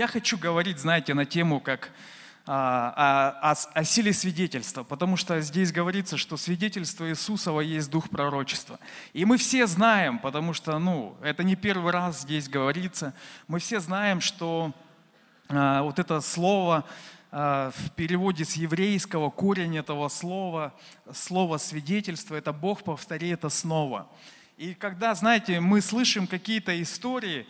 Я хочу говорить, знаете, на тему как а, о, о, о силе свидетельства, потому что здесь говорится, что свидетельство Иисусова есть дух пророчества. И мы все знаем, потому что ну, это не первый раз здесь говорится, мы все знаем, что а, вот это слово а, в переводе с еврейского, корень этого слова, слово свидетельство, это Бог повтори это снова. И когда, знаете, мы слышим какие-то истории,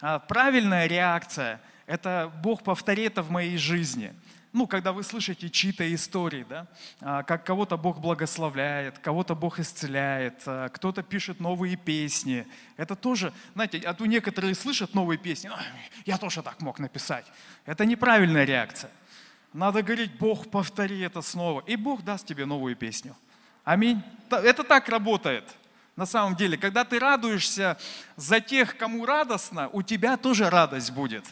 а, правильная реакция – это Бог повтори это в моей жизни. Ну, когда вы слышите чьи-то истории, да, а, как кого-то Бог благословляет, кого-то Бог исцеляет, кто-то пишет новые песни. Это тоже, знаете, а то некоторые слышат новые песни, я тоже так мог написать. Это неправильная реакция. Надо говорить, Бог, повтори это снова. И Бог даст тебе новую песню. Аминь. Это так работает. На самом деле, когда ты радуешься за тех, кому радостно, у тебя тоже радость будет.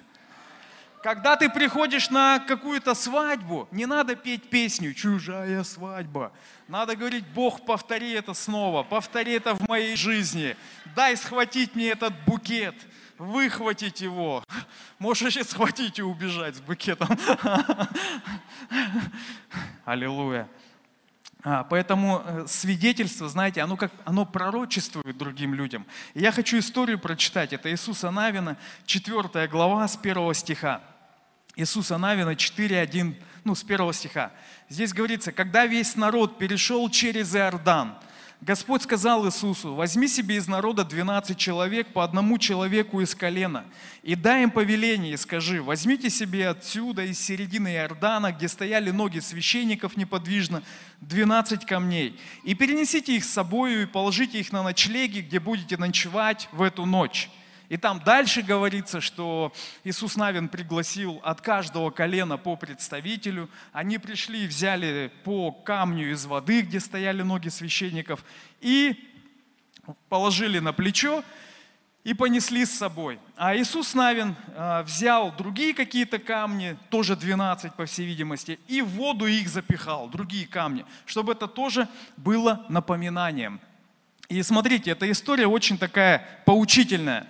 Когда ты приходишь на какую-то свадьбу, не надо петь песню «Чужая свадьба». Надо говорить, Бог, повтори это снова, повтори это в моей жизни. Дай схватить мне этот букет, выхватить его. Можешь еще схватить и убежать с букетом. Аллилуйя. А, поэтому э, свидетельство, знаете, оно, как, оно пророчествует другим людям. И я хочу историю прочитать. Это Иисуса Навина, 4 глава с 1 стиха. Иисуса Навина 4.1, ну, с 1 стиха. Здесь говорится, когда весь народ перешел через Иордан, Господь сказал Иисусу, возьми себе из народа 12 человек, по одному человеку из колена, и дай им повеление, и скажи, возьмите себе отсюда, из середины Иордана, где стояли ноги священников неподвижно, 12 камней, и перенесите их с собой и положите их на ночлеги, где будете ночевать в эту ночь. И там дальше говорится, что Иисус Навин пригласил от каждого колена по представителю. Они пришли и взяли по камню из воды, где стояли ноги священников, и положили на плечо и понесли с собой. А Иисус Навин а, взял другие какие-то камни, тоже 12, по всей видимости, и в воду их запихал, другие камни, чтобы это тоже было напоминанием. И смотрите, эта история очень такая поучительная.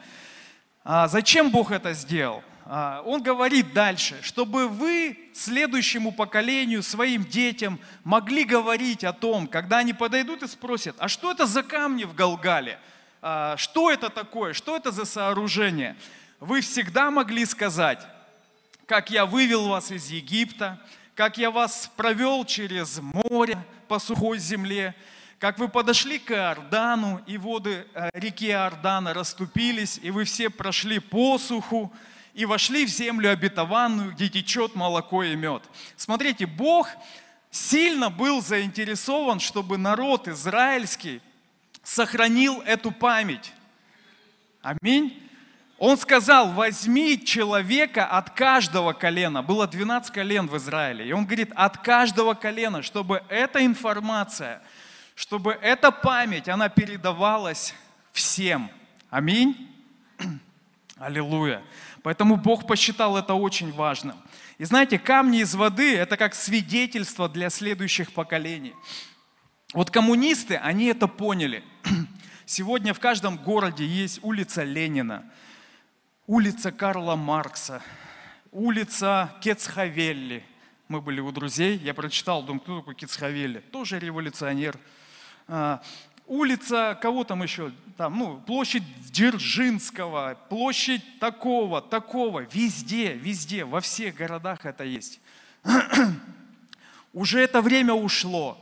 А зачем Бог это сделал? А, он говорит дальше, чтобы вы следующему поколению, своим детям могли говорить о том, когда они подойдут и спросят, а что это за камни в Галгале? А, что это такое? Что это за сооружение? Вы всегда могли сказать, как я вывел вас из Египта, как я вас провел через море по сухой земле, как вы подошли к Иордану, и воды э, реки Иордана расступились, и вы все прошли по суху, и вошли в землю обетованную, где течет молоко и мед. Смотрите, Бог сильно был заинтересован, чтобы народ израильский сохранил эту память. Аминь. Он сказал, возьми человека от каждого колена. Было 12 колен в Израиле. И он говорит, от каждого колена, чтобы эта информация – чтобы эта память, она передавалась всем. Аминь. Аллилуйя. Поэтому Бог посчитал это очень важным. И знаете, камни из воды – это как свидетельство для следующих поколений. Вот коммунисты, они это поняли. Сегодня в каждом городе есть улица Ленина, улица Карла Маркса, улица Кецхавелли. Мы были у друзей, я прочитал, думаю, кто такой Кецхавелли? Тоже революционер – улица, кого там еще, там, ну, площадь Дзержинского, площадь такого, такого, везде, везде, во всех городах это есть. Уже это время ушло,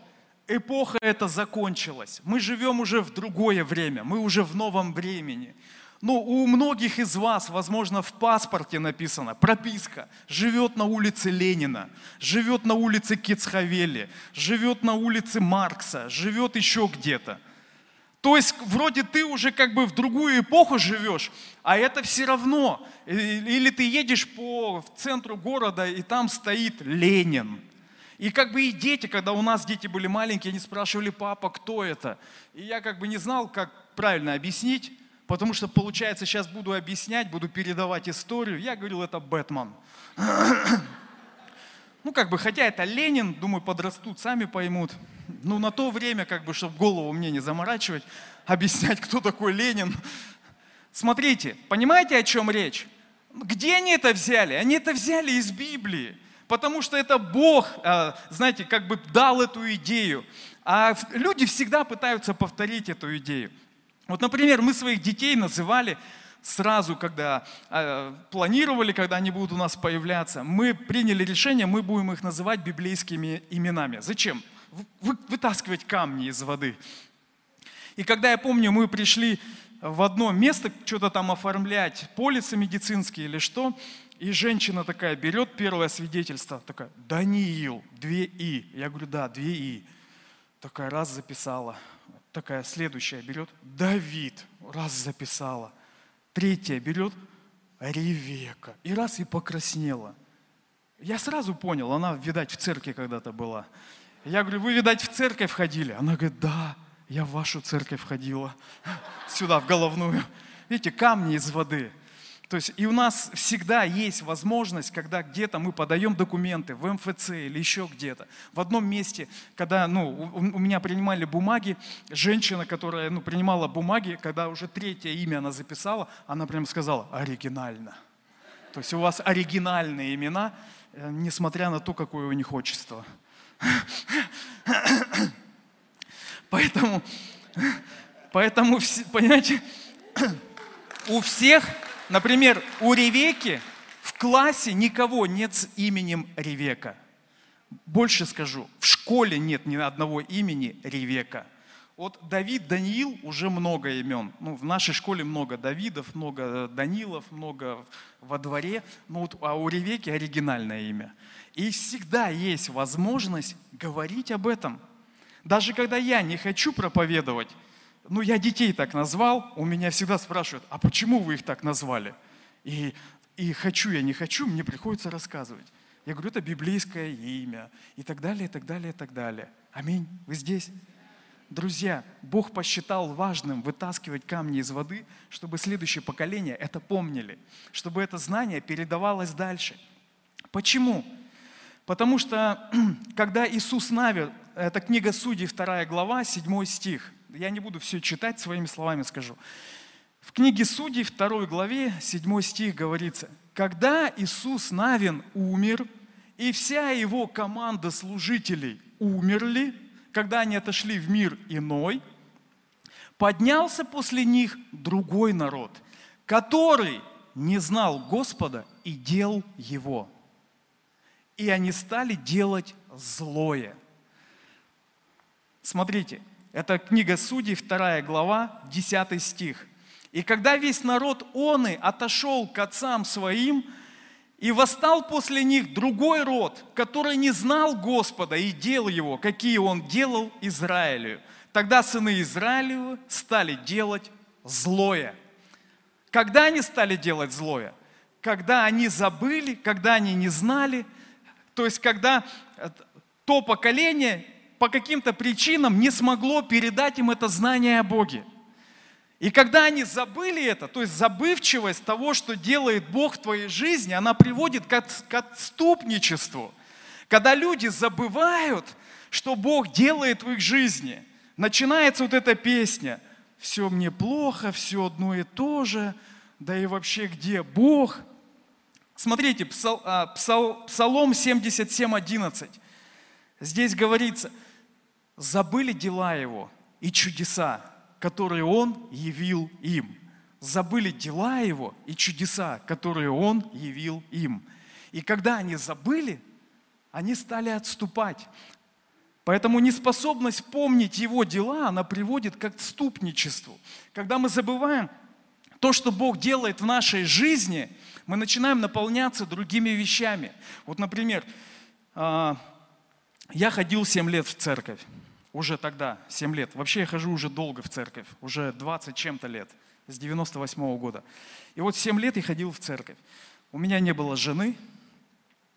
эпоха эта закончилась, мы живем уже в другое время, мы уже в новом времени. Ну, у многих из вас, возможно, в паспорте написано, прописка, живет на улице Ленина, живет на улице Кицхавели, живет на улице Маркса, живет еще где-то. То есть вроде ты уже как бы в другую эпоху живешь, а это все равно. Или ты едешь по центру города, и там стоит Ленин. И как бы и дети, когда у нас дети были маленькие, они спрашивали, папа, кто это? И я как бы не знал, как правильно объяснить. Потому что, получается, сейчас буду объяснять, буду передавать историю. Я говорил, это Бэтмен. Ну, как бы, хотя это Ленин, думаю, подрастут, сами поймут. Ну, на то время, как бы, чтобы голову мне не заморачивать, объяснять, кто такой Ленин. Смотрите, понимаете, о чем речь? Где они это взяли? Они это взяли из Библии. Потому что это Бог, а, знаете, как бы дал эту идею. А люди всегда пытаются повторить эту идею. Вот, например, мы своих детей называли сразу, когда э, планировали, когда они будут у нас появляться, мы приняли решение, мы будем их называть библейскими именами. Зачем? Вы, вытаскивать камни из воды. И когда я помню, мы пришли в одно место, что-то там оформлять, полисы медицинские или что, и женщина такая берет первое свидетельство, такая, Даниил, две И. Я говорю, да, две И. Такая раз записала. Такая следующая берет, Давид, раз записала. Третья берет Ревека. И раз и покраснела. Я сразу понял, она, видать, в церкви когда-то была. Я говорю, вы, видать, в церковь входили? Она говорит, да, я в вашу церковь входила. Сюда, в головную. Видите, камни из воды. То есть и у нас всегда есть возможность, когда где-то мы подаем документы в МФЦ или еще где-то. В одном месте, когда ну, у, у меня принимали бумаги, женщина, которая ну, принимала бумаги, когда уже третье имя она записала, она прям сказала «оригинально». То есть у вас оригинальные имена, э, несмотря на то, какое у них отчество. Поэтому, поэтому понимаете, у всех Например, у Ревеки в классе никого нет с именем Ревека. Больше скажу, в школе нет ни одного имени Ревека. Вот Давид, Даниил уже много имен. Ну, в нашей школе много Давидов, много Данилов, много во дворе. Ну, вот, а у Ревеки оригинальное имя. И всегда есть возможность говорить об этом. Даже когда я не хочу проповедовать, ну я детей так назвал, у меня всегда спрашивают, а почему вы их так назвали? И, и хочу я, не хочу, мне приходится рассказывать. Я говорю, это библейское имя, и так далее, и так далее, и так далее. Аминь. Вы здесь? Друзья, Бог посчитал важным вытаскивать камни из воды, чтобы следующее поколение это помнили, чтобы это знание передавалось дальше. Почему? Потому что, когда Иисус Навер, это книга Судей, 2 глава, 7 стих, я не буду все читать, своими словами скажу. В книге Судей, 2 главе, 7 стих говорится, «Когда Иисус Навин умер, и вся его команда служителей умерли, когда они отошли в мир иной, поднялся после них другой народ, который не знал Господа и дел Его. И они стали делать злое. Смотрите, это книга Судей, 2 глава, 10 стих. «И когда весь народ он и отошел к отцам своим, и восстал после них другой род, который не знал Господа и дел его, какие он делал Израилю. Тогда сыны Израилевы стали делать злое. Когда они стали делать злое? Когда они забыли, когда они не знали, то есть когда то поколение по каким-то причинам не смогло передать им это знание о Боге. И когда они забыли это, то есть забывчивость того, что делает Бог в твоей жизни, она приводит к, от, к отступничеству. Когда люди забывают, что Бог делает в их жизни, начинается вот эта песня «Все мне плохо, все одно и то же, да и вообще где Бог?» Смотрите, псал, а, псал, Псалом 77, 11. Здесь говорится – забыли дела Его и чудеса, которые Он явил им. Забыли дела Его и чудеса, которые Он явил им. И когда они забыли, они стали отступать. Поэтому неспособность помнить Его дела, она приводит к отступничеству. Когда мы забываем то, что Бог делает в нашей жизни, мы начинаем наполняться другими вещами. Вот, например, а, я ходил 7 лет в церковь уже тогда, 7 лет. Вообще я хожу уже долго в церковь, уже 20 чем-то лет, с 98 -го года. И вот 7 лет я ходил в церковь. У меня не было жены,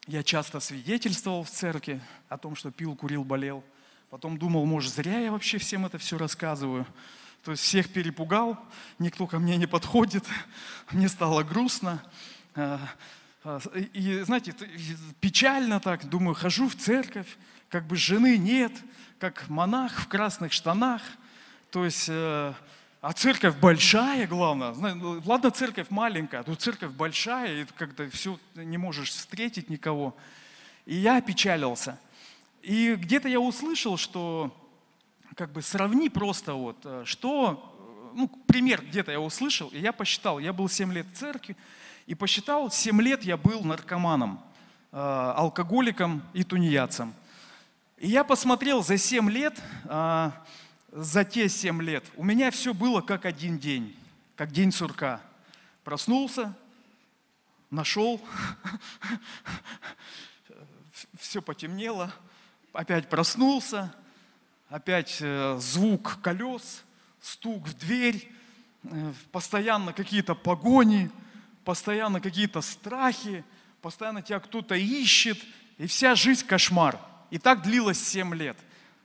я часто свидетельствовал в церкви о том, что пил, курил, болел. Потом думал, может, зря я вообще всем это все рассказываю. То есть всех перепугал, никто ко мне не подходит, мне стало грустно. А, А, и, знаете, печально так, думаю, хожу в церковь, как бы жены нет, как монах в красных штанах. То есть, э, а церковь большая, главное. Ну, ладно, церковь маленькая, тут церковь большая, и как-то все не можешь встретить никого. И я опечалился. И где-то я услышал, что как бы сравни просто вот, э, что, ну, пример где-то я услышал, и я посчитал, я был 7 лет в церкви, и посчитал, 7 лет я был наркоманом, э, алкоголиком и тунеядцем. И я посмотрел за 7 лет, э, за те 7 лет, у меня все было как один день, как день сурка. Проснулся, нашел, все потемнело, опять проснулся, опять э, звук колес, стук в дверь, постоянно какие-то погони – постоянно какие-то страхи, постоянно тебя кто-то ищет, и вся жизнь кошмар. И так длилось 7 лет.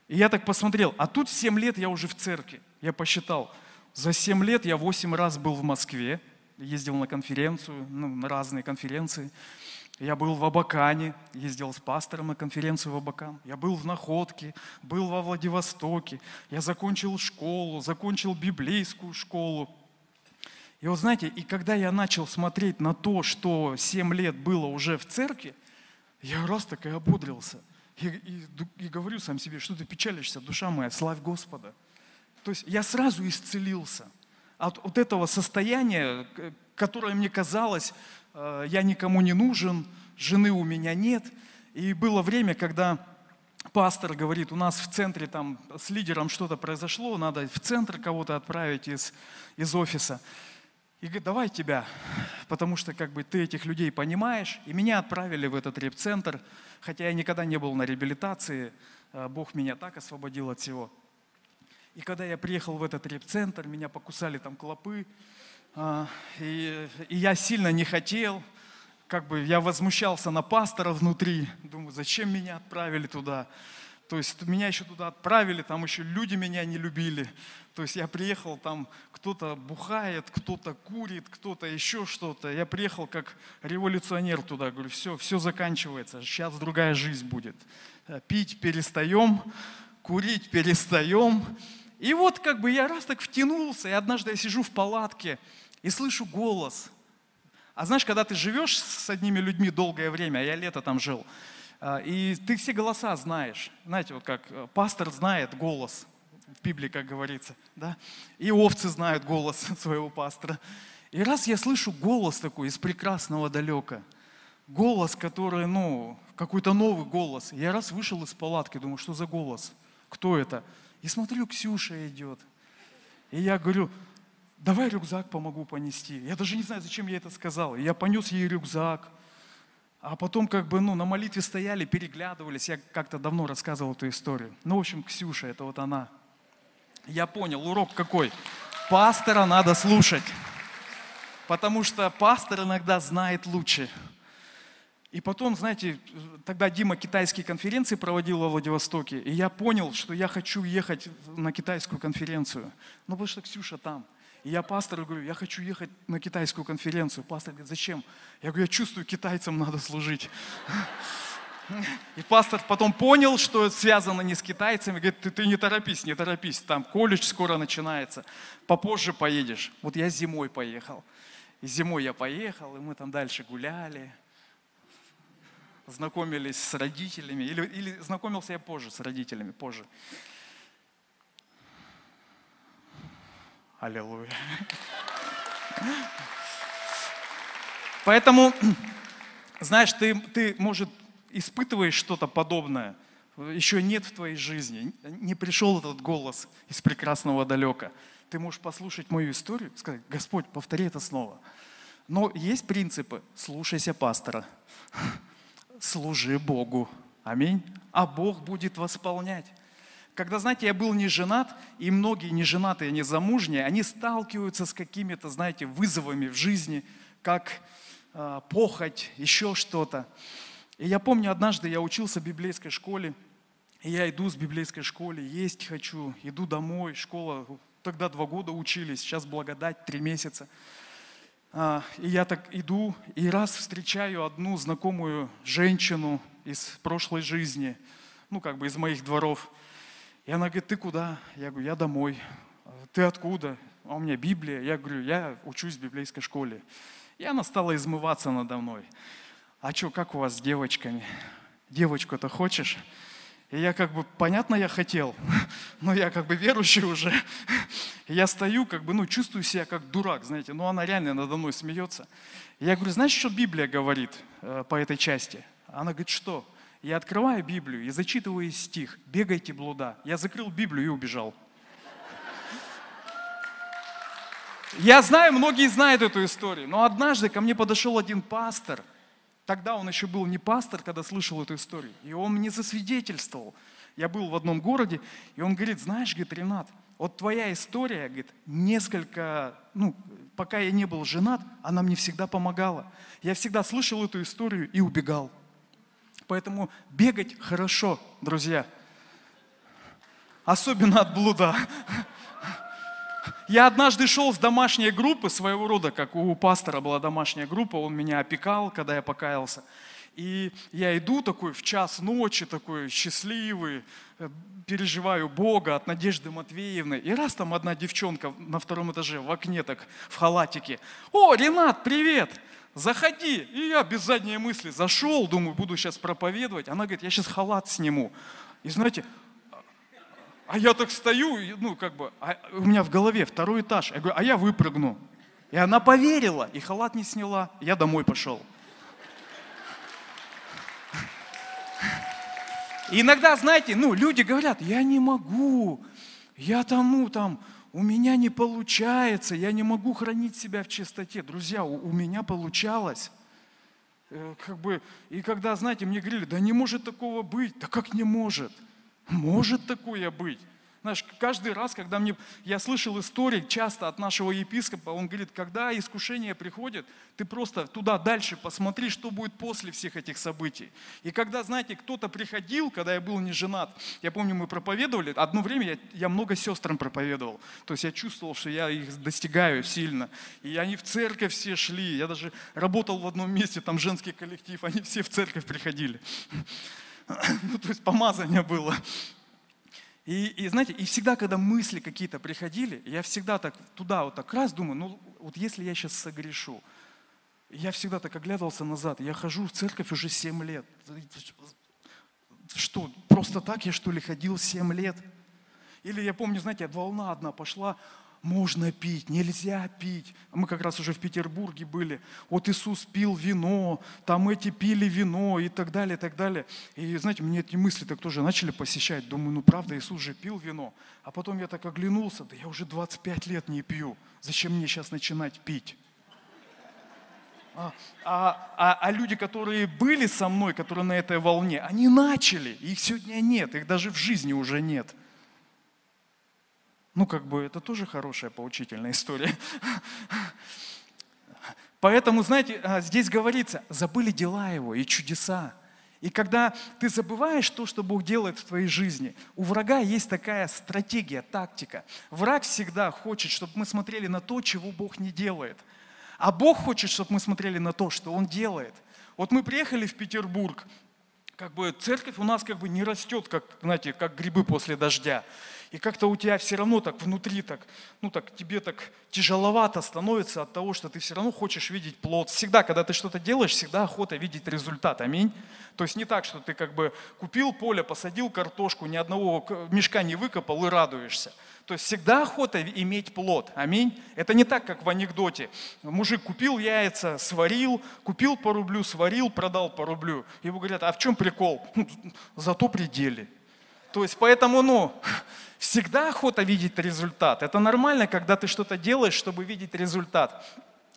И я так посмотрел, а тут 7 лет я уже в церкви. Я посчитал, за 7 лет я 8 раз был в Москве, ездил на конференцию, ну, на разные конференции. Я был в Абакане, ездил с пастором на конференцию в Абакан. Я был в Находке, был во Владивостоке. Я закончил школу, закончил библейскую школу. И вот знаете, и когда я начал смотреть на то, что 7 лет было уже в церкви, я раз так и ободрился. И, и, и говорю сам себе, что ты печалишься, душа моя, славь Господа. То есть я сразу исцелился от вот этого состояния, которое мне казалось, э, я никому не нужен, жены у меня нет. И было время, когда пастор говорит, у нас в центре там с лидером что-то произошло, надо в центр кого-то отправить из, из офиса. И говорит, давай тебя, потому что как бы ты этих людей понимаешь. И меня отправили в этот реп-центр, хотя я никогда не был на реабилитации, а, Бог меня так освободил от всего. И когда я приехал в этот реп-центр, меня покусали там клопы, а, и, и я сильно не хотел, как бы я возмущался на пастора внутри, думаю, зачем меня отправили туда. То есть меня еще туда отправили, там еще люди меня не любили. То есть я приехал, там кто-то бухает, кто-то курит, кто-то еще что-то. Я приехал как революционер туда, говорю, все, все заканчивается, сейчас другая жизнь будет. Пить перестаем, курить перестаем. И вот как бы я раз так втянулся, и однажды я сижу в палатке и слышу голос. А знаешь, когда ты живешь с одними людьми долгое время, а я лето там жил, а, и ты все голоса знаешь. Знаете, вот как э, пастор знает голос, в Библии, как говорится, да? И овцы знают голос своего пастора. И раз я слышу голос такой из прекрасного далека, голос, который, ну, какой-то новый голос. Я раз вышел из палатки, думаю, что за голос? Кто это? И смотрю, Ксюша идет. И я говорю, давай рюкзак помогу понести. Я даже не знаю, зачем я это сказал. И я понес ей рюкзак. А потом как бы ну, на молитве стояли, переглядывались. Я как-то давно рассказывал эту историю. Ну, в общем, Ксюша, это вот она. Я понял, урок какой. Пастора надо слушать. Потому что пастор иногда знает лучше. И потом, знаете, тогда Дима китайские конференции проводил во Владивостоке, и я понял, что я хочу ехать на китайскую конференцию. Ну, потому что Ксюша там. И я пастору говорю, я хочу ехать на китайскую конференцию. Пастор говорит, зачем? Я говорю, я чувствую, китайцам надо служить. И пастор потом понял, что это связано не с китайцами. Говорит, ты, ты не торопись, не торопись, там колледж скоро начинается, попозже поедешь. Вот я зимой поехал. И зимой я поехал, и мы там дальше гуляли, знакомились с родителями. Или, или знакомился я позже с родителями, позже. Аллилуйя. Поэтому, знаешь, ты, ты, может, испытываешь что-то подобное, еще нет в твоей жизни, не пришел этот голос из прекрасного далека. Ты можешь послушать мою историю, сказать, Господь, повтори это снова. Но есть принципы. Слушайся пастора. Служи Богу. Аминь. А Бог будет восполнять. Когда, знаете, я был не женат, и многие неженатые, не замужние, они сталкиваются с какими-то, знаете, вызовами в жизни, как э, похоть, еще что-то. И я помню, однажды я учился в библейской школе, и я иду с библейской школы, есть хочу, иду домой, школа, тогда два года учились, сейчас благодать, три месяца. А, и я так иду, и раз встречаю одну знакомую женщину из прошлой жизни, ну, как бы из моих дворов. И она говорит, ты куда? Я говорю, я домой. Ты откуда? А у меня Библия. Я говорю, я учусь в библейской школе. И она стала измываться надо мной. А что, как у вас с девочками? Девочку-то хочешь? И я как бы, понятно, я хотел, но я как бы верующий уже. И я стою, как бы, ну, чувствую себя как дурак, знаете, но она реально надо мной смеется. И я говорю, знаешь, что Библия говорит э, по этой части? Она говорит, что? Я открываю Библию и зачитываю стих «Бегайте, блуда». Я закрыл Библию и убежал. Я знаю, многие знают эту историю, но однажды ко мне подошел один пастор – Тогда он еще был не пастор, когда слышал эту историю. И он мне засвидетельствовал. Я был в одном городе, и он говорит, знаешь, говорит, Ренат, вот твоя история, говорит, несколько, ну, пока я не был женат, она мне всегда помогала. Я всегда слышал эту историю и убегал. Поэтому бегать хорошо, друзья. Особенно от блуда. Я однажды шел с домашней группы своего рода, как у пастора была домашняя группа, он меня опекал, когда я покаялся. И я иду такой в час ночи, такой счастливый, э, переживаю Бога от Надежды Матвеевны. И раз там одна девчонка на втором этаже в окне так в халатике. О, Ренат, привет! Заходи. И я без задней мысли зашел, думаю, буду сейчас проповедовать. Она говорит, я сейчас халат сниму. И знаете, а я так стою, ну, как бы, а у меня в голове второй этаж. Я говорю, а я выпрыгну. И она поверила, и халат не сняла. Я домой пошел. И иногда, знаете, ну, люди говорят, я не могу, я тому ну, там, у меня не получается, я не могу хранить себя в чистоте. Друзья, у, у меня получалось. Э, как бы, и когда, знаете, мне говорили, да не может такого быть, да как не может? Может такое быть? Знаешь, каждый раз, когда мне, я слышал истории часто от нашего епископа, он говорит, когда искушение приходит, ты просто туда дальше посмотри, что будет после всех этих событий. И когда, знаете, кто-то приходил, когда я был не женат, я помню, мы проповедовали, одно время я, я много сестрам проповедовал, то есть я чувствовал, что я их достигаю сильно. И они в церковь все шли, я даже работал в одном месте, там женский коллектив, они все в церковь приходили. Ну, то есть помазание было. И, и знаете, и всегда, когда мысли какие-то приходили, я всегда так туда вот так раз думаю, ну вот если я сейчас согрешу, я всегда так оглядывался назад, я хожу в церковь уже 7 лет. Что, просто так я что ли ходил 7 лет? Или я помню, знаете, волна одна пошла, можно пить, нельзя пить. Мы как раз уже в Петербурге были. Вот Иисус пил вино, там эти пили вино и так далее, и так далее. И знаете, мне эти мысли так тоже начали посещать. Думаю, ну правда, Иисус же пил вино. А потом я так оглянулся, да я уже 25 лет не пью. Зачем мне сейчас начинать пить? А, а, а, а люди, которые были со мной, которые на этой волне, они начали. Их сегодня нет, их даже в жизни уже нет. Ну, как бы это тоже хорошая поучительная история. Поэтому, знаете, а, здесь говорится, забыли дела его и чудеса. И когда ты забываешь то, что Бог делает в твоей жизни, у врага есть такая стратегия, тактика. Враг всегда хочет, чтобы мы смотрели на то, чего Бог не делает. А Бог хочет, чтобы мы смотрели на то, что Он делает. Вот мы приехали в Петербург, как бы церковь у нас как бы не растет, как, знаете, как грибы после дождя. И как-то у тебя все равно так внутри, так, ну так тебе так тяжеловато становится от того, что ты все равно хочешь видеть плод. Всегда, когда ты что-то делаешь, всегда охота видеть результат. Аминь. То есть не так, что ты как бы купил поле, посадил картошку, ни одного мешка не выкопал и радуешься. То есть всегда охота иметь плод. Аминь. Это не так, как в анекдоте. Мужик купил яйца, сварил, купил по рублю, сварил, продал по рублю. Ему говорят, а в чем прикол? Зато пределе. То есть поэтому, ну, всегда охота видеть результат. Это нормально, когда ты что-то делаешь, чтобы видеть результат.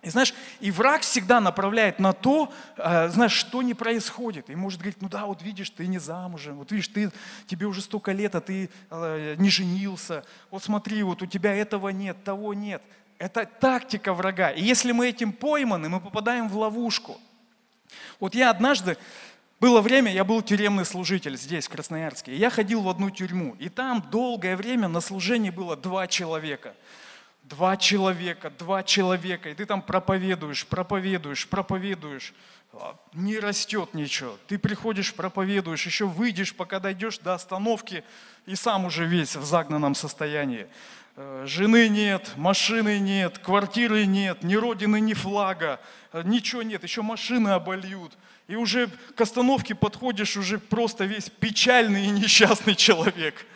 И знаешь, и враг всегда направляет на то, э, знаешь, что не происходит. И может говорить, ну да, вот видишь, ты не замужем, вот видишь, ты, тебе уже столько лет, а ты э, не женился. Вот смотри, вот у тебя этого нет, того нет. Это тактика врага. И если мы этим пойманы, мы попадаем в ловушку. Вот я однажды было время, я был тюремный служитель здесь, в Красноярске. я ходил в одну тюрьму. И там долгое время на служении было два человека. два человека, два человека, и ты там проповедуешь, проповедуешь, проповедуешь, а, не растет ничего. Ты приходишь, проповедуешь, еще выйдешь, пока дойдешь до остановки, и сам уже весь в загнанном состоянии. Э, жены нет, машины нет, квартиры нет, ни родины, ни флага, э, ничего нет, еще машины обольют. И уже к остановке подходишь, уже просто весь печальный и несчастный человек.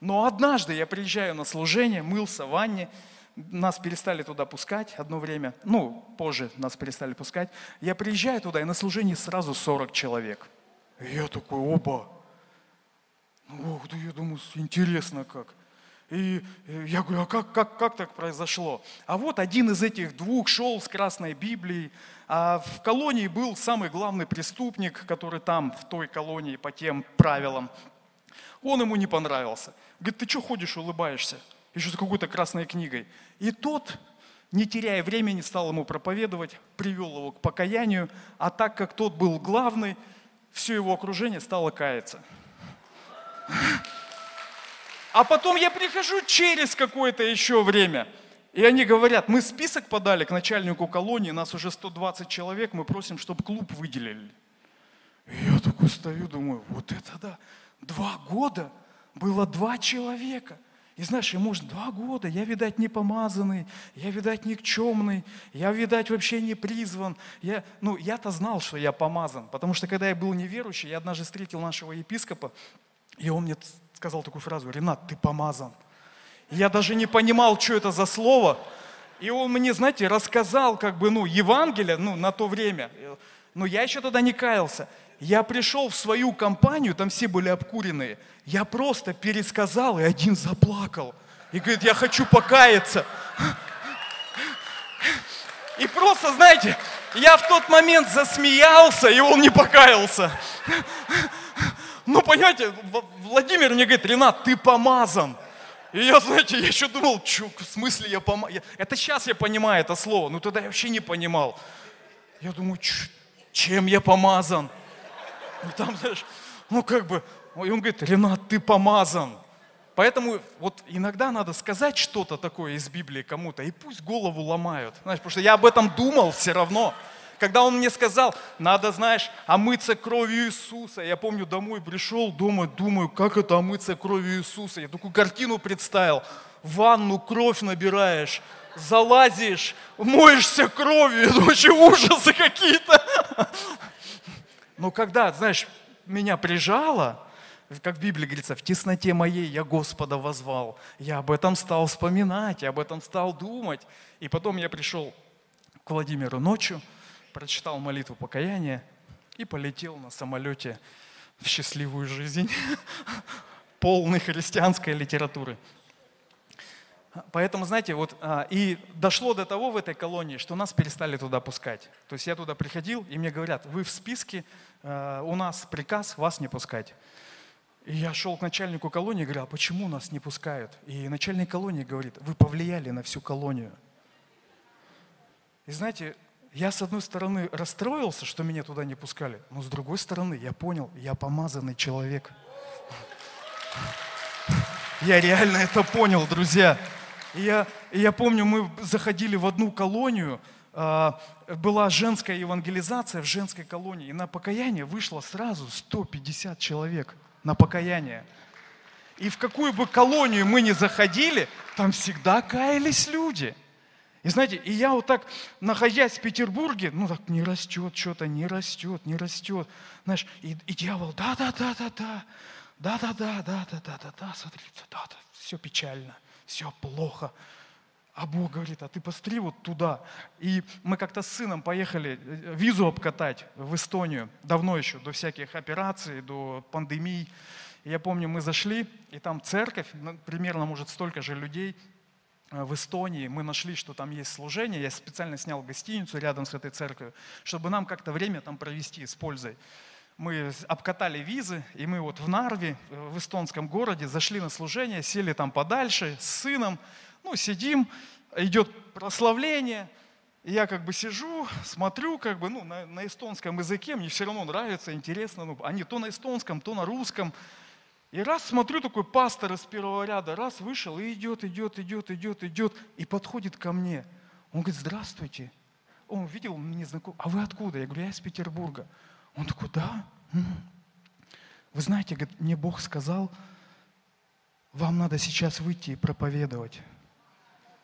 Но однажды я приезжаю на служение, мылся в ванне, нас перестали туда пускать одно время, ну, позже нас перестали пускать. Я приезжаю туда, и на служении сразу 40 человек. И я такой, оба. Ох, да я думаю, интересно как. И я говорю, а как, как, как так произошло? А вот один из этих двух шел с Красной Библией, а в колонии был самый главный преступник, который там, в той колонии, по тем правилам. Он ему не понравился. Говорит, ты что ходишь, улыбаешься? Еще с какой-то красной книгой. И тот, не теряя времени, стал ему проповедовать, привел его к покаянию, а так как тот был главный, все его окружение стало каяться. А потом я прихожу через какое-то еще время, и они говорят, мы список подали к начальнику колонии, нас уже 120 человек, мы просим, чтобы клуб выделили. И я такой стою, думаю, вот это да, два года было два человека. И знаешь, ему уже два года, я, видать, не помазанный, я, видать, никчемный, я, видать, вообще не призван. Я, ну, я-то знал, что я помазан, потому что когда я был неверующий, я однажды встретил нашего епископа, и он мне сказал такую фразу, Ренат, ты помазан. Я даже не понимал, что это за слово. И он мне, знаете, рассказал как бы, ну, Евангелие, ну, на то время. Но я еще тогда не каялся. Я пришел в свою компанию, там все были обкуренные. Я просто пересказал, и один заплакал. И говорит, я хочу покаяться. И просто, знаете, я в тот момент засмеялся, и он не покаялся. Ну, понимаете, Владимир мне говорит, Ренат, ты помазан. И я, знаете, я еще думал, что, в смысле я помазан? Это сейчас я понимаю это слово, но тогда я вообще не понимал. Я думаю, чем я помазан? Ну, там, знаешь, ну, как бы, и он говорит, Ренат, ты помазан. Поэтому вот иногда надо сказать что-то такое из Библии кому-то, и пусть голову ломают. Знаешь, потому что я об этом думал все равно. Когда он мне сказал, надо, знаешь, омыться кровью Иисуса. Я помню, домой пришел, дома думаю, как это омыться кровью Иисуса. Я такую картину представил. Ванну кровь набираешь, залазишь, моешься кровью. Это вообще ужасы какие-то. Но когда, знаешь, меня прижало, как в Библии говорится, в тесноте моей я Господа возвал. Я об этом стал вспоминать, я об этом стал думать. И потом я пришел к Владимиру ночью, прочитал молитву покаяния и полетел на самолете в счастливую жизнь, полный христианской литературы. Поэтому, знаете, вот а, и дошло до того в этой колонии, что нас перестали туда пускать. То есть я туда приходил, и мне говорят, вы в списке, а, у нас приказ вас не пускать. И я шел к начальнику колонии и говорю, а почему нас не пускают? И начальник колонии говорит, вы повлияли на всю колонию. И знаете, я, с одной стороны, расстроился, что меня туда не пускали, но с другой стороны, я понял, я помазанный человек. Я реально это понял, друзья. Я, я помню, мы заходили в одну колонию, а, была женская евангелизация в женской колонии, и на покаяние вышло сразу 150 человек на покаяние. И в какую бы колонию мы ни заходили, там всегда каялись люди – и знаете, и я вот так, находясь в Петербурге, ну так не растет что-то, не растет, не растет. Знаешь, и, и дьявол, да-да-да-да-да, да-да-да, да-да-да-да-да, смотри, да-да, все печально, все плохо. А Бог говорит, а ты посмотри вот туда. И мы как-то с сыном поехали э, визу обкатать в Эстонию, давно еще, до всяких операций, до пандемий. Я помню, мы зашли, и там церковь, ну, примерно, может, столько же людей, Э, в Эстонии, мы нашли, что там есть служение, я специально снял гостиницу рядом с этой церковью, чтобы нам как-то время там провести с пользой. Мы обкатали визы, и мы вот в Нарве, э, в эстонском городе, зашли на служение, сели там подальше с сыном, ну, сидим, идет прославление, и я как бы сижу, смотрю как бы, ну, на, на эстонском языке, мне все равно нравится, интересно, ну, они то на эстонском, то на русском, И раз смотрю, такой пастор из первого ряда, раз вышел и идет, идет, идет, идет, идет, и подходит ко мне. Он говорит, здравствуйте. Он видел мне знаком. А вы откуда? Я говорю, я из Петербурга. Он такой, да? Вы знаете, говорит, мне Бог сказал, вам надо сейчас выйти и проповедовать.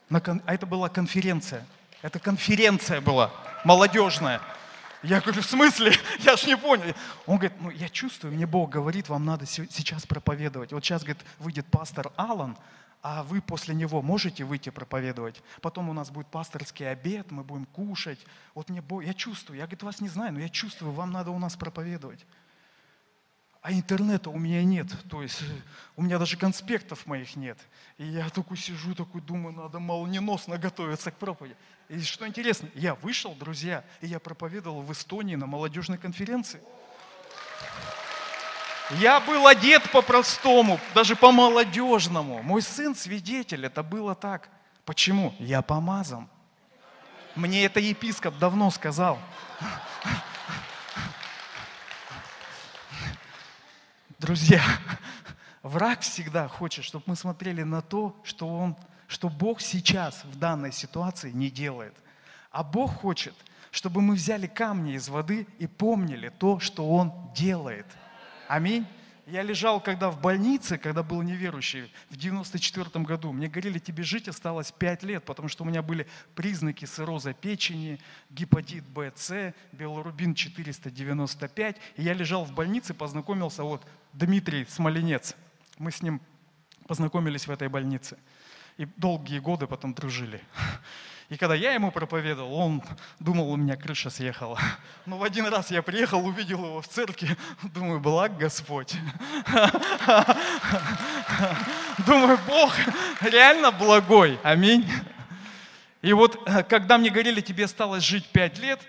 А это была конференция. Это конференция была молодежная. Я говорю, в смысле? Я ж не понял. Он говорит, ну я чувствую, мне Бог говорит, вам надо сейчас проповедовать. Вот сейчас, говорит, выйдет пастор Алан, а вы после него можете выйти проповедовать. Потом у нас будет пасторский обед, мы будем кушать. Вот мне Бог, я чувствую, я, говорит, вас не знаю, но я чувствую, вам надо у нас проповедовать. А интернета у меня нет, то есть э, у меня даже конспектов моих нет. И я такой сижу, такой думаю, надо молниеносно готовиться к проповеди. И что интересно, я вышел, друзья, и я проповедовал в Эстонии на молодежной конференции. Я был одет по-простому, даже по-молодежному. Мой сын свидетель, это было так. Почему? Я помазан. Мне это епископ давно сказал. Друзья, враг всегда хочет, чтобы мы смотрели на то, что, он, что Бог сейчас в данной ситуации не делает. А Бог хочет, чтобы мы взяли камни из воды и помнили то, что Он делает. Аминь. Я лежал, когда в больнице, когда был неверующий, в 94 году. Мне говорили, тебе жить осталось 5 лет, потому что у меня были признаки цирроза печени, гепатит Б, С, белорубин 495. И я лежал в больнице, познакомился, вот Дмитрий Смоленец. Мы с ним познакомились в этой больнице. И долгие годы потом дружили. И когда я ему проповедовал, он думал, у меня крыша съехала. Но в один раз я приехал, увидел его в церкви, думаю, благ Господь. Думаю, Бог реально благой. Аминь. И вот, э, когда мне говорили, тебе осталось жить пять лет,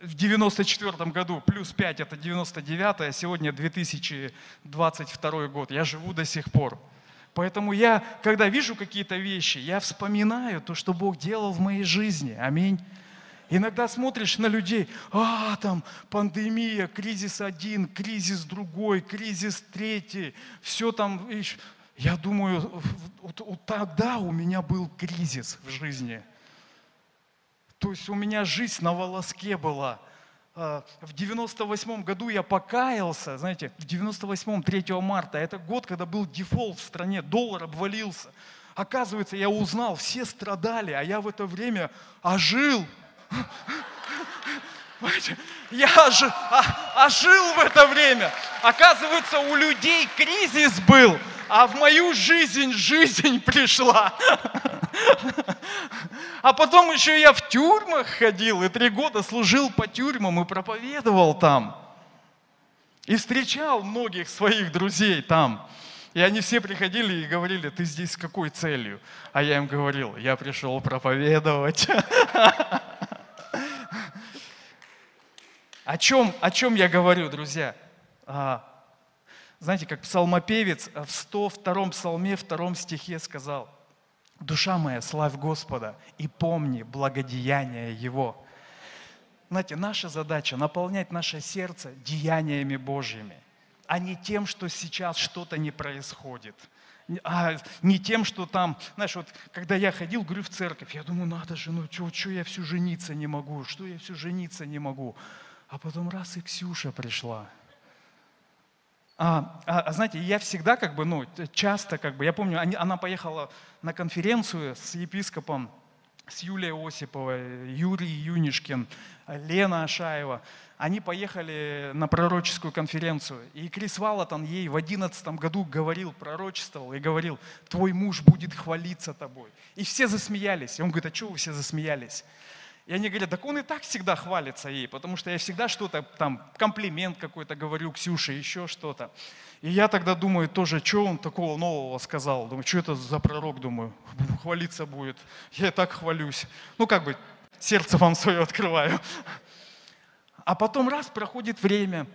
в 94 году, плюс 5 это 99, а сегодня 2022 год, я живу до сих пор. Поэтому я, когда вижу какие-то вещи, я вспоминаю то, что Бог делал в моей жизни. Аминь. Иногда смотришь на людей, а, там пандемия, кризис один, кризис другой, кризис третий, все там. Я думаю, вот, вот тогда у меня был кризис в жизни. То есть у меня жизнь на волоске была. А, в 98 году я покаялся, знаете, в 98 3 марта, это год, когда был дефолт в стране, доллар обвалился. Оказывается, я узнал, все страдали, а я в это время ожил. Я а, ожил в это время. Оказывается, у людей кризис был, а в мою жизнь жизнь пришла. А потом еще я в тюрьмах ходил, и три года служил по тюрьмам и проповедовал там. И встречал многих своих друзей там. И они все приходили и говорили, ты здесь с какой целью? А я им говорил, я пришел проповедовать. О чем, о чем я говорю, друзья? А, знаете, как псалмопевец в 102 псалме, втором стихе сказал – Душа моя, славь Господа и помни благодеяние Его. Знаете, наша задача наполнять наше сердце деяниями Божьими, а не тем, что сейчас что-то не происходит. А не тем, что там, знаешь, вот когда я ходил, говорю, в церковь, я думаю, надо же, ну что я все жениться не могу, что я все жениться не могу. А потом раз и Ксюша пришла – а, а, а знаете, я всегда как бы, ну, часто как бы, я помню, они, она поехала на конференцию с епископом, с Юлией Осиповой, Юрий Юнишкин, Лена Ашаева. Они поехали на пророческую конференцию. И Крис Валатон ей в одиннадцатом году говорил, пророчествовал и говорил, твой муж будет хвалиться тобой. И все засмеялись. И он говорит, а что вы все засмеялись? И они говорят, так он и так всегда хвалится ей, потому что я всегда что-то там, комплимент какой-то говорю Ксюше, еще что-то. И я тогда думаю тоже, что он такого нового сказал. Думаю, что это за пророк, думаю, хвалиться будет. Я и так хвалюсь. Ну, как бы, сердце вам свое открываю. А потом раз, проходит время,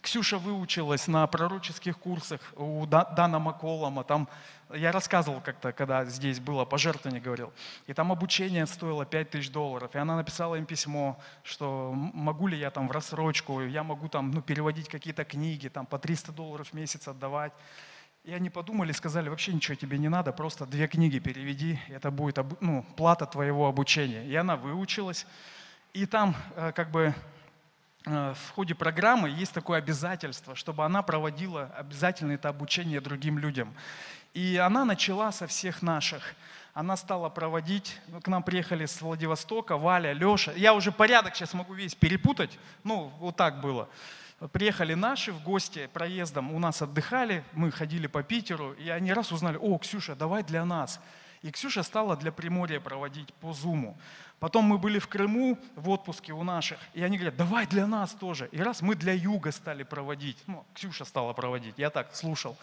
Ксюша выучилась на пророческих курсах у Дана Маколома. Там я рассказывал как-то, когда здесь было пожертвование, говорил. И там обучение стоило 5 тысяч долларов. И она написала им письмо, что могу ли я там в рассрочку, я могу там ну, переводить какие-то книги, там по 300 долларов в месяц отдавать. И они подумали, сказали, вообще ничего тебе не надо, просто две книги переведи, это будет ну, плата твоего обучения. И она выучилась. И там э, как бы в ходе программы есть такое обязательство, чтобы она проводила обязательно это обучение другим людям. И она начала со всех наших. Она стала проводить, ну, к нам приехали с Владивостока, Валя, Леша. Я уже порядок сейчас могу весь перепутать, ну вот так было. Приехали наши в гости проездом, у нас отдыхали, мы ходили по Питеру, и они раз узнали, о, Ксюша, давай для нас. И Ксюша стала для Приморья проводить по Зуму. Потом мы были в Крыму в отпуске у наших, и они говорят, давай для нас тоже. И раз мы для Юга стали проводить, ну, Ксюша стала проводить, я так слушал.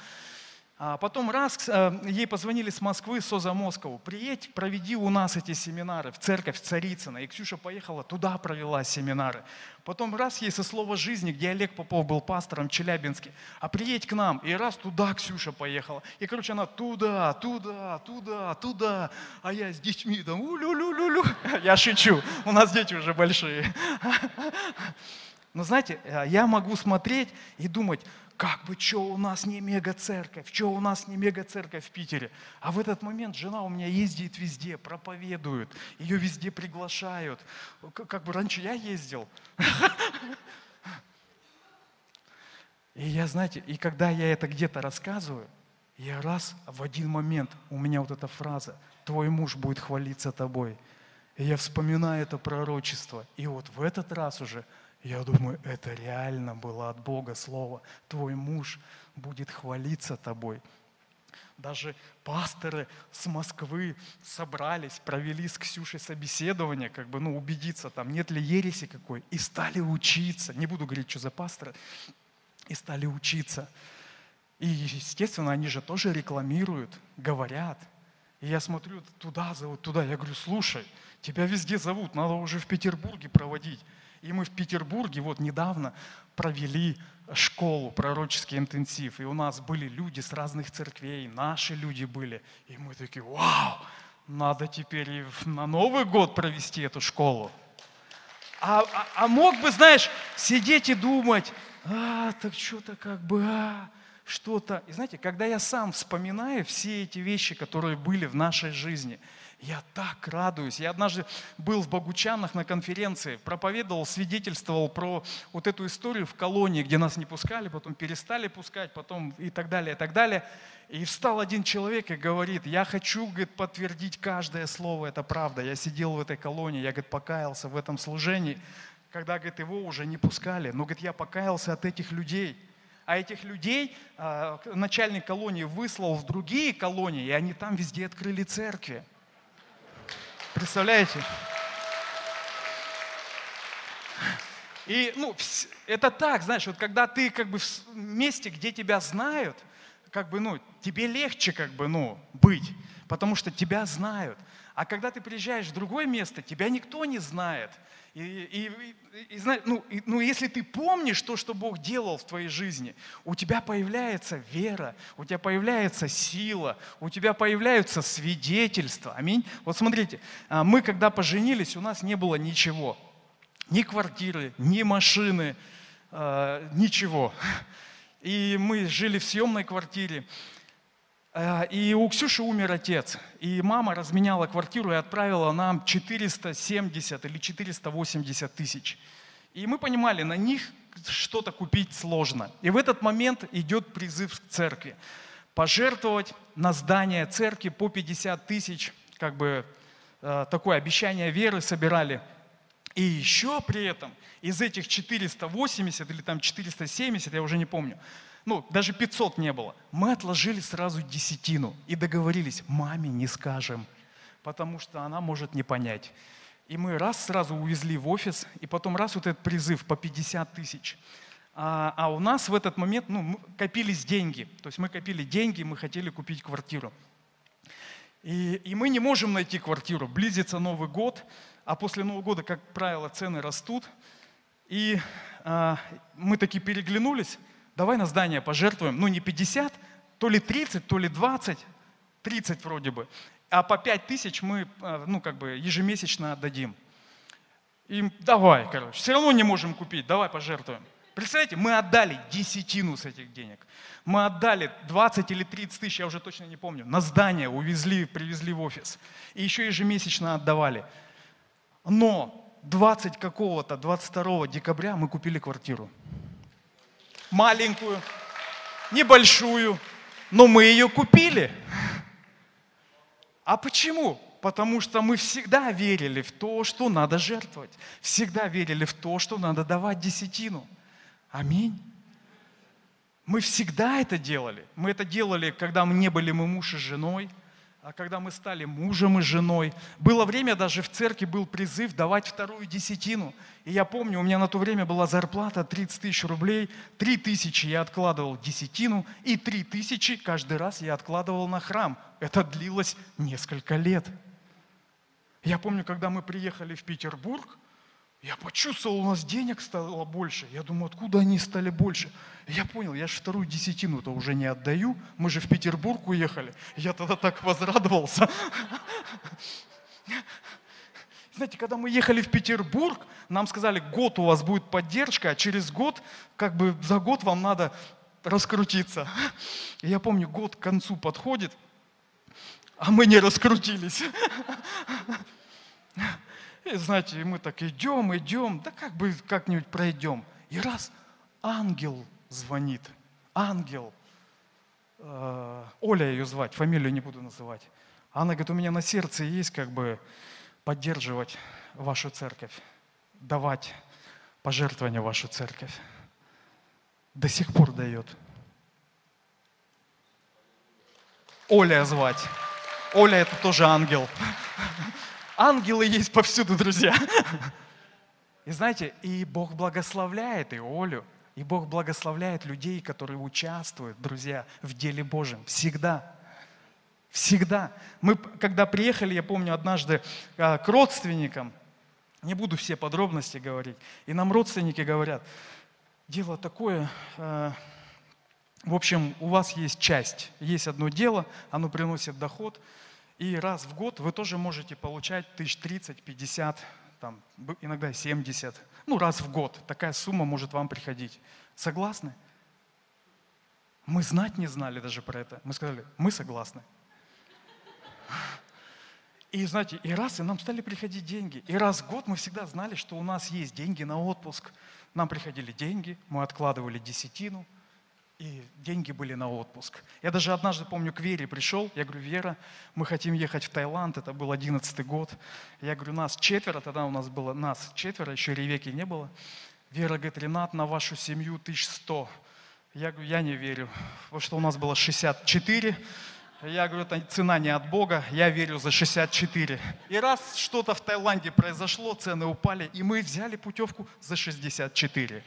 А потом раз э, ей позвонили с Москвы, СОЗа Москову, приедь, проведи у нас эти семинары в церковь Царицына. И Ксюша поехала туда, провела семинары. Потом раз ей со слова жизни, где Олег Попов был пастором Челябинске, а приедь к нам. И раз туда Ксюша поехала. И, короче, она туда, туда, туда, туда. А я с детьми там, улю-лю-лю-лю. Я шучу, у нас дети уже большие. Но знаете, э, я могу смотреть и думать, как бы, что у нас не мега-церковь, что у нас не мега-церковь в Питере. А в этот момент жена у меня ездит везде, проповедует, ее везде приглашают. Как бы раньше я ездил. И я, знаете, и когда я это где-то рассказываю, я раз в один момент, у меня вот эта фраза, твой муж будет хвалиться тобой. И я вспоминаю это пророчество. И вот в этот раз уже я думаю, это реально было от Бога слово. Твой муж будет хвалиться тобой. Даже пасторы с Москвы собрались, провели с Ксюшей собеседование, как бы, ну, убедиться, там, нет ли ереси какой, и стали учиться. Не буду говорить, что за пасторы. И стали учиться. И, естественно, они же тоже рекламируют, говорят. И я смотрю, туда зовут, туда. Я говорю, слушай, тебя везде зовут, надо уже в Петербурге проводить. И мы в Петербурге вот недавно провели школу, пророческий интенсив. И у нас были люди с разных церквей, наши люди были. И мы такие, вау, надо теперь и на Новый год провести эту школу. А, а, а мог бы, знаешь, сидеть и думать, а, так что-то как бы, а, что-то. И знаете, когда я сам вспоминаю все эти вещи, которые были в нашей жизни – я так радуюсь. Я однажды был в Богучанах на конференции, проповедовал, свидетельствовал про вот эту историю в колонии, где нас не пускали, потом перестали пускать, потом и так далее, и так далее. И встал один человек и говорит, я хочу, говорит, подтвердить каждое слово, это правда. Я сидел в этой колонии, я, говорит, покаялся в этом служении, когда, говорит, его уже не пускали. Но, говорит, я покаялся от этих людей. А этих людей а, начальник колонии выслал в другие колонии, и они там везде открыли церкви. Представляете? И ну, это так, знаешь, вот когда ты как бы в месте, где тебя знают, как бы, ну, тебе легче как бы, ну, быть, потому что тебя знают. А когда ты приезжаешь в другое место, тебя никто не знает – и, и, и, ну, и, ну, если ты помнишь то, что Бог делал в твоей жизни, у тебя появляется вера, у тебя появляется сила, у тебя появляются свидетельства. Аминь. Вот смотрите, а, мы когда поженились, у нас не было ничего. Ни квартиры, ни машины, а, ничего. И мы жили в съемной квартире. Э, и у Ксюши умер отец, и мама разменяла квартиру и отправила нам 470 или 480 тысяч. И мы понимали, на них что-то купить сложно. И в этот момент идет призыв к церкви. Пожертвовать на здание церкви по 50 тысяч, как бы э, такое обещание веры собирали. И еще при этом из этих 480 или там 470, я уже не помню, ну, даже 500 не было. Мы отложили сразу десятину и договорились, маме не скажем, потому что она может не понять. И мы раз сразу увезли в офис, и потом раз вот этот призыв по 50 тысяч. А, а у нас в этот момент ну, копились деньги. То есть мы копили деньги, мы хотели купить квартиру. И, и мы не можем найти квартиру. Близится Новый год, а после Нового года, как правило, цены растут. И а, мы такие переглянулись, давай на здание пожертвуем, ну не 50, то ли 30, то ли 20, 30 вроде бы, а по 5 тысяч мы, а, ну как бы ежемесячно отдадим. И давай, короче, все равно не можем купить, давай пожертвуем. Представляете, мы отдали десятину с этих денег. Мы отдали 20 или 30 тысяч, я уже точно не помню, на здание увезли, привезли в офис. И еще ежемесячно отдавали. Но 20 какого-то, 22 декабря мы купили квартиру. Маленькую, небольшую, но мы ее купили. А почему? Потому что мы всегда верили в то, что надо жертвовать. Всегда верили в то, что надо давать десятину. Аминь. Мы всегда это делали. Мы это делали, когда мы не были мы муж и женой, а когда мы стали мужем и женой. Было время, даже в церкви был призыв давать вторую десятину. И я помню, у меня на то время была зарплата 30 тысяч рублей. 3 тысячи я откладывал десятину, и 3 тысячи каждый раз я откладывал на храм. Это длилось несколько лет. Я помню, когда мы приехали в Петербург, я почувствовал, у нас денег стало больше. Я думаю, откуда они стали больше? Я понял, я же вторую десятину-то уже не отдаю. Мы же в Петербург уехали. Я тогда так возрадовался. Знаете, когда мы ехали в Петербург, нам сказали, год у вас будет поддержка, а через год, как бы за год вам надо раскрутиться. И я помню, год к концу подходит, а мы не раскрутились. И знаете, мы так идем, идем, да как бы как-нибудь пройдем. И раз ангел звонит, ангел, э, Оля ее звать, фамилию не буду называть. Она говорит, у меня на сердце есть как бы поддерживать вашу церковь, давать пожертвования вашу церковь. До сих пор дает. Оля звать. Оля это тоже ангел. Ангелы есть повсюду, друзья. И знаете, и Бог благословляет и Олю, и Бог благословляет людей, которые участвуют, друзья, в деле Божьем. Всегда. Всегда. Мы, когда приехали, я помню, однажды а, к родственникам, не буду все подробности говорить, и нам родственники говорят, дело такое, а, в общем, у вас есть часть, есть одно дело, оно приносит доход – и раз в год вы тоже можете получать тысяч 30, 50, там, иногда 70. Ну, раз в год такая сумма может вам приходить. Согласны? Мы знать не знали даже про это. Мы сказали, мы согласны. И знаете, и раз, и нам стали приходить деньги. И раз в год мы всегда знали, что у нас есть деньги на отпуск. Нам приходили деньги, мы откладывали десятину – и деньги были на отпуск. Я даже однажды, помню, к Вере пришел, я говорю, Вера, мы хотим ехать в Таиланд, это был одиннадцатый год. Я говорю, нас четверо, тогда у нас было нас четверо, еще Ревеки не было. Вера говорит, Ренат, на вашу семью 1100. Я говорю, я не верю, потому что у нас было 64. Я говорю, это цена не от Бога, я верю за 64. И раз что-то в Таиланде произошло, цены упали, и мы взяли путевку за 64.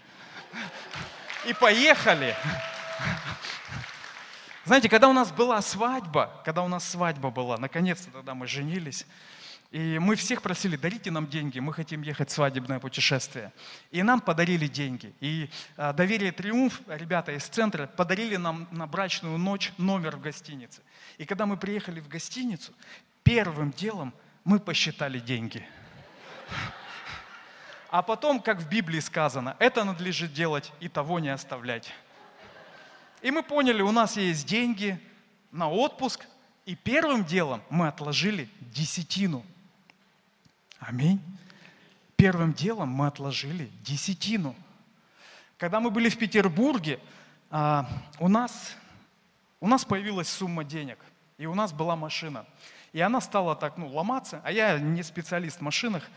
И поехали. Знаете, когда у нас была свадьба, когда у нас свадьба была, наконец-то тогда мы женились, и мы всех просили, дарите нам деньги, мы хотим ехать в свадебное путешествие. И нам подарили деньги. И а, доверие Триумф, ребята из центра, подарили нам на брачную ночь номер в гостинице. И когда мы приехали в гостиницу, первым делом мы посчитали деньги. А потом, как в Библии сказано, это надлежит делать и того не оставлять. И мы поняли, у нас есть деньги на отпуск, и первым делом мы отложили десятину. Аминь. Первым делом мы отложили десятину. Когда мы были в Петербурге, а, у нас, у нас появилась сумма денег, и у нас была машина. И она стала так, ну, ломаться, а я не специалист в машинах.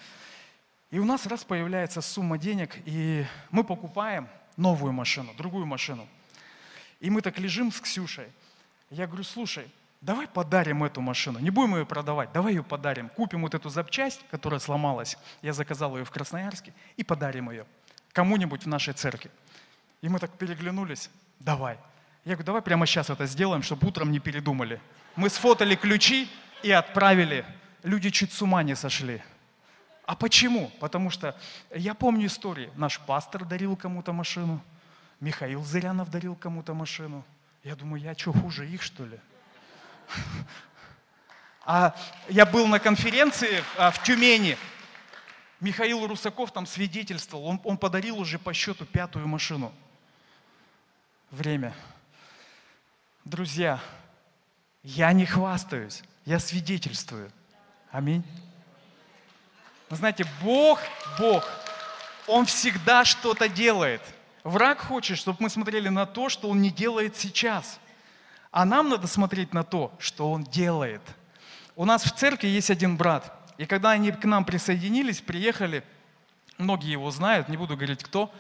И у нас раз появляется сумма денег, и мы покупаем новую машину, другую машину – и мы так лежим с Ксюшей. Я говорю, слушай, давай подарим эту машину. Не будем ее продавать, давай ее подарим. Купим вот эту запчасть, которая сломалась. Я заказал ее в Красноярске и подарим ее кому-нибудь в нашей церкви. И мы так переглянулись. Давай. Я говорю, давай прямо сейчас это сделаем, чтобы утром не передумали. Мы сфотали ключи и отправили. Люди чуть с ума не сошли. А почему? Потому что я помню истории. Наш пастор дарил кому-то машину, Михаил Зырянов дарил кому-то машину. Я думаю, я что, хуже их, что ли? А я был на конференции а, в Тюмени. Михаил Русаков там свидетельствовал. Он, он подарил уже по счету пятую машину. Время. Друзья, я не хвастаюсь, я свидетельствую. Аминь. Вы знаете, Бог, Бог, Он всегда что-то делает. Враг хочет, чтобы мы смотрели на то, что Он не делает сейчас. А нам надо смотреть на то, что Он делает. У нас в церкви есть один брат. И когда они к нам присоединились, приехали, многие его знают, не буду говорить кто,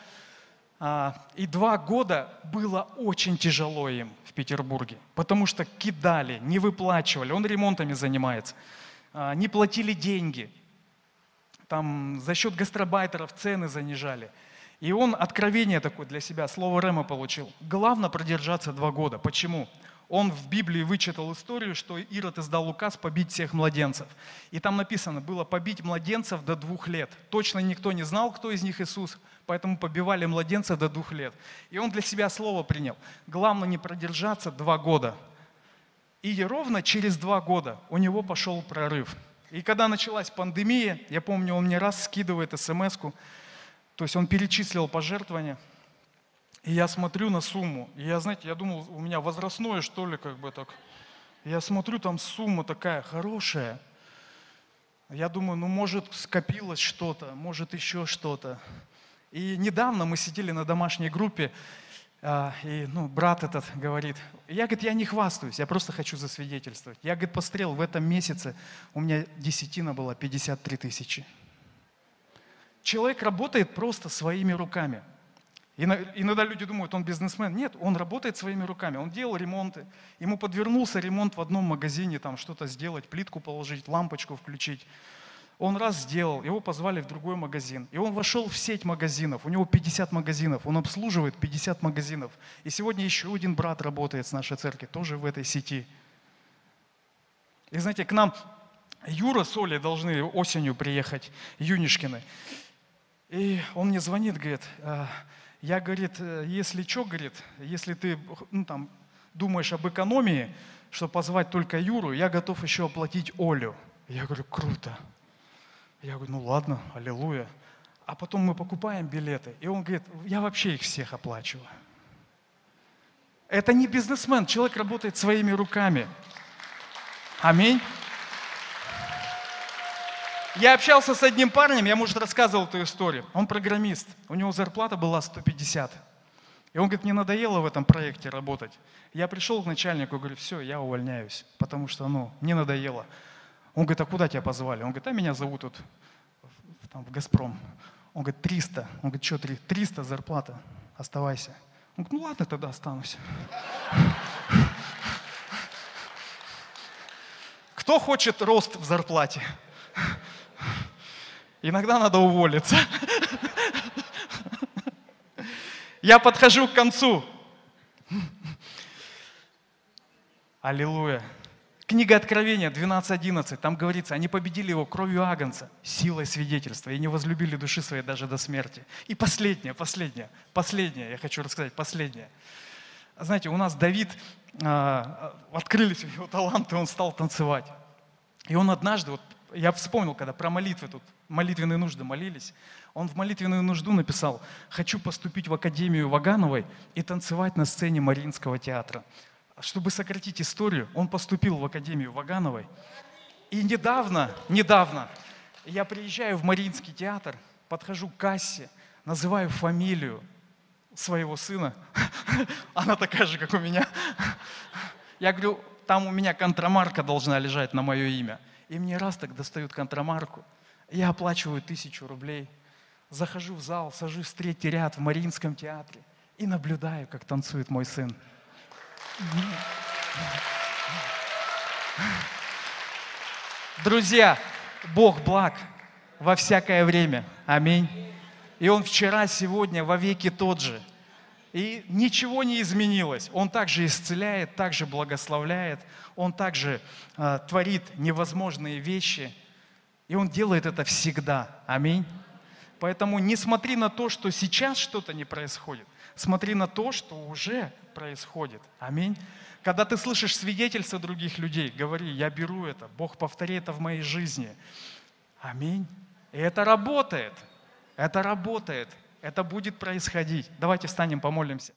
а, и два года было очень тяжело им в Петербурге, потому что кидали, не выплачивали, он ремонтами занимается, а, не платили деньги, там за счет гастробайтеров цены занижали. И он откровение такое для себя, слово Рема получил. Главное продержаться два года. Почему? Он в Библии вычитал историю, что Ирод издал указ побить всех младенцев. И там написано было побить младенцев до двух лет. Точно никто не знал, кто из них Иисус, поэтому побивали младенца до двух лет. И он для себя слово принял. Главное не продержаться два года. И ровно через два года у него пошел прорыв. И когда началась пандемия, я помню, он мне раз скидывает смс то есть он перечислил пожертвования, и я смотрю на сумму, и я, знаете, я думал, у меня возрастное, что ли, как бы так. Я смотрю, там сумма такая хорошая. Я думаю, ну, может, скопилось что-то, может, еще что-то. И недавно мы сидели на домашней группе, а, и ну, брат этот говорит, я, говорит, я не хвастаюсь, я просто хочу засвидетельствовать. Я, говорит, пострел в этом месяце, у меня десятина была 53 тысячи. Человек работает просто своими руками. Иногда люди думают, он бизнесмен. Нет, он работает своими руками. Он делал ремонты. Ему подвернулся ремонт в одном магазине, там что-то сделать, плитку положить, лампочку включить. Он раз сделал, его позвали в другой магазин. И он вошел в сеть магазинов. У него 50 магазинов. Он обслуживает 50 магазинов. И сегодня еще один брат работает с нашей церкви, тоже в этой сети. И знаете, к нам Юра с Олей должны осенью приехать, Юнишкины. И он мне звонит, говорит, «А, я, говорит, если что, говорит, если ты ну, там, думаешь об экономии, что позвать только Юру, я готов еще оплатить Олю. Я говорю, круто. Я говорю, ну ладно, аллилуйя. А потом мы покупаем билеты, и он говорит, я вообще их всех оплачиваю. Это не бизнесмен, человек работает своими руками. Аминь. Я общался с одним парнем, я, может, рассказывал эту историю. Он программист, у него зарплата была 150. И он говорит, мне надоело в этом проекте работать. Я пришел к начальнику, говорю, все, я увольняюсь, потому что, ну, мне надоело. Он говорит, а куда тебя позвали? Он говорит, а меня зовут тут там, в «Газпром». Он говорит, 300. Он говорит, что 300 зарплата, оставайся. Он говорит, ну ладно, тогда останусь. Кто хочет рост в зарплате? Иногда надо уволиться. Я подхожу к концу. Аллилуйя. Книга Откровения 12.11, там говорится, они победили его кровью агнца, силой свидетельства, и не возлюбили души своей даже до смерти. И последнее, последнее, последнее, я хочу рассказать, последнее. Знаете, у нас Давид, а, открылись его таланты, он стал танцевать. И он однажды, вот я вспомнил, когда про молитвы тут, молитвенные нужды молились, он в молитвенную нужду написал, хочу поступить в Академию Вагановой и танцевать на сцене Мариинского театра. Чтобы сократить историю, он поступил в Академию Вагановой. И недавно, недавно я приезжаю в Мариинский театр, подхожу к кассе, называю фамилию своего сына. Она такая же, как у меня. Я говорю, там у меня контрамарка должна лежать на мое имя. И мне раз так достают контрамарку. Я оплачиваю тысячу рублей. Захожу в зал, сажусь в третий ряд в Мариинском театре и наблюдаю, как танцует мой сын. Друзья, Бог благ во всякое время. Аминь. И Он вчера, сегодня, во веки тот же. И ничего не изменилось. Он также исцеляет, также благословляет, Он также э, творит невозможные вещи. И Он делает это всегда. Аминь. Поэтому не смотри на то, что сейчас что-то не происходит. Смотри на то, что уже происходит. Аминь. Когда ты слышишь свидетельства других людей, говори, я беру это, Бог повтори это в моей жизни. Аминь. И это работает. Это работает. Это будет происходить. Давайте встанем, помолимся.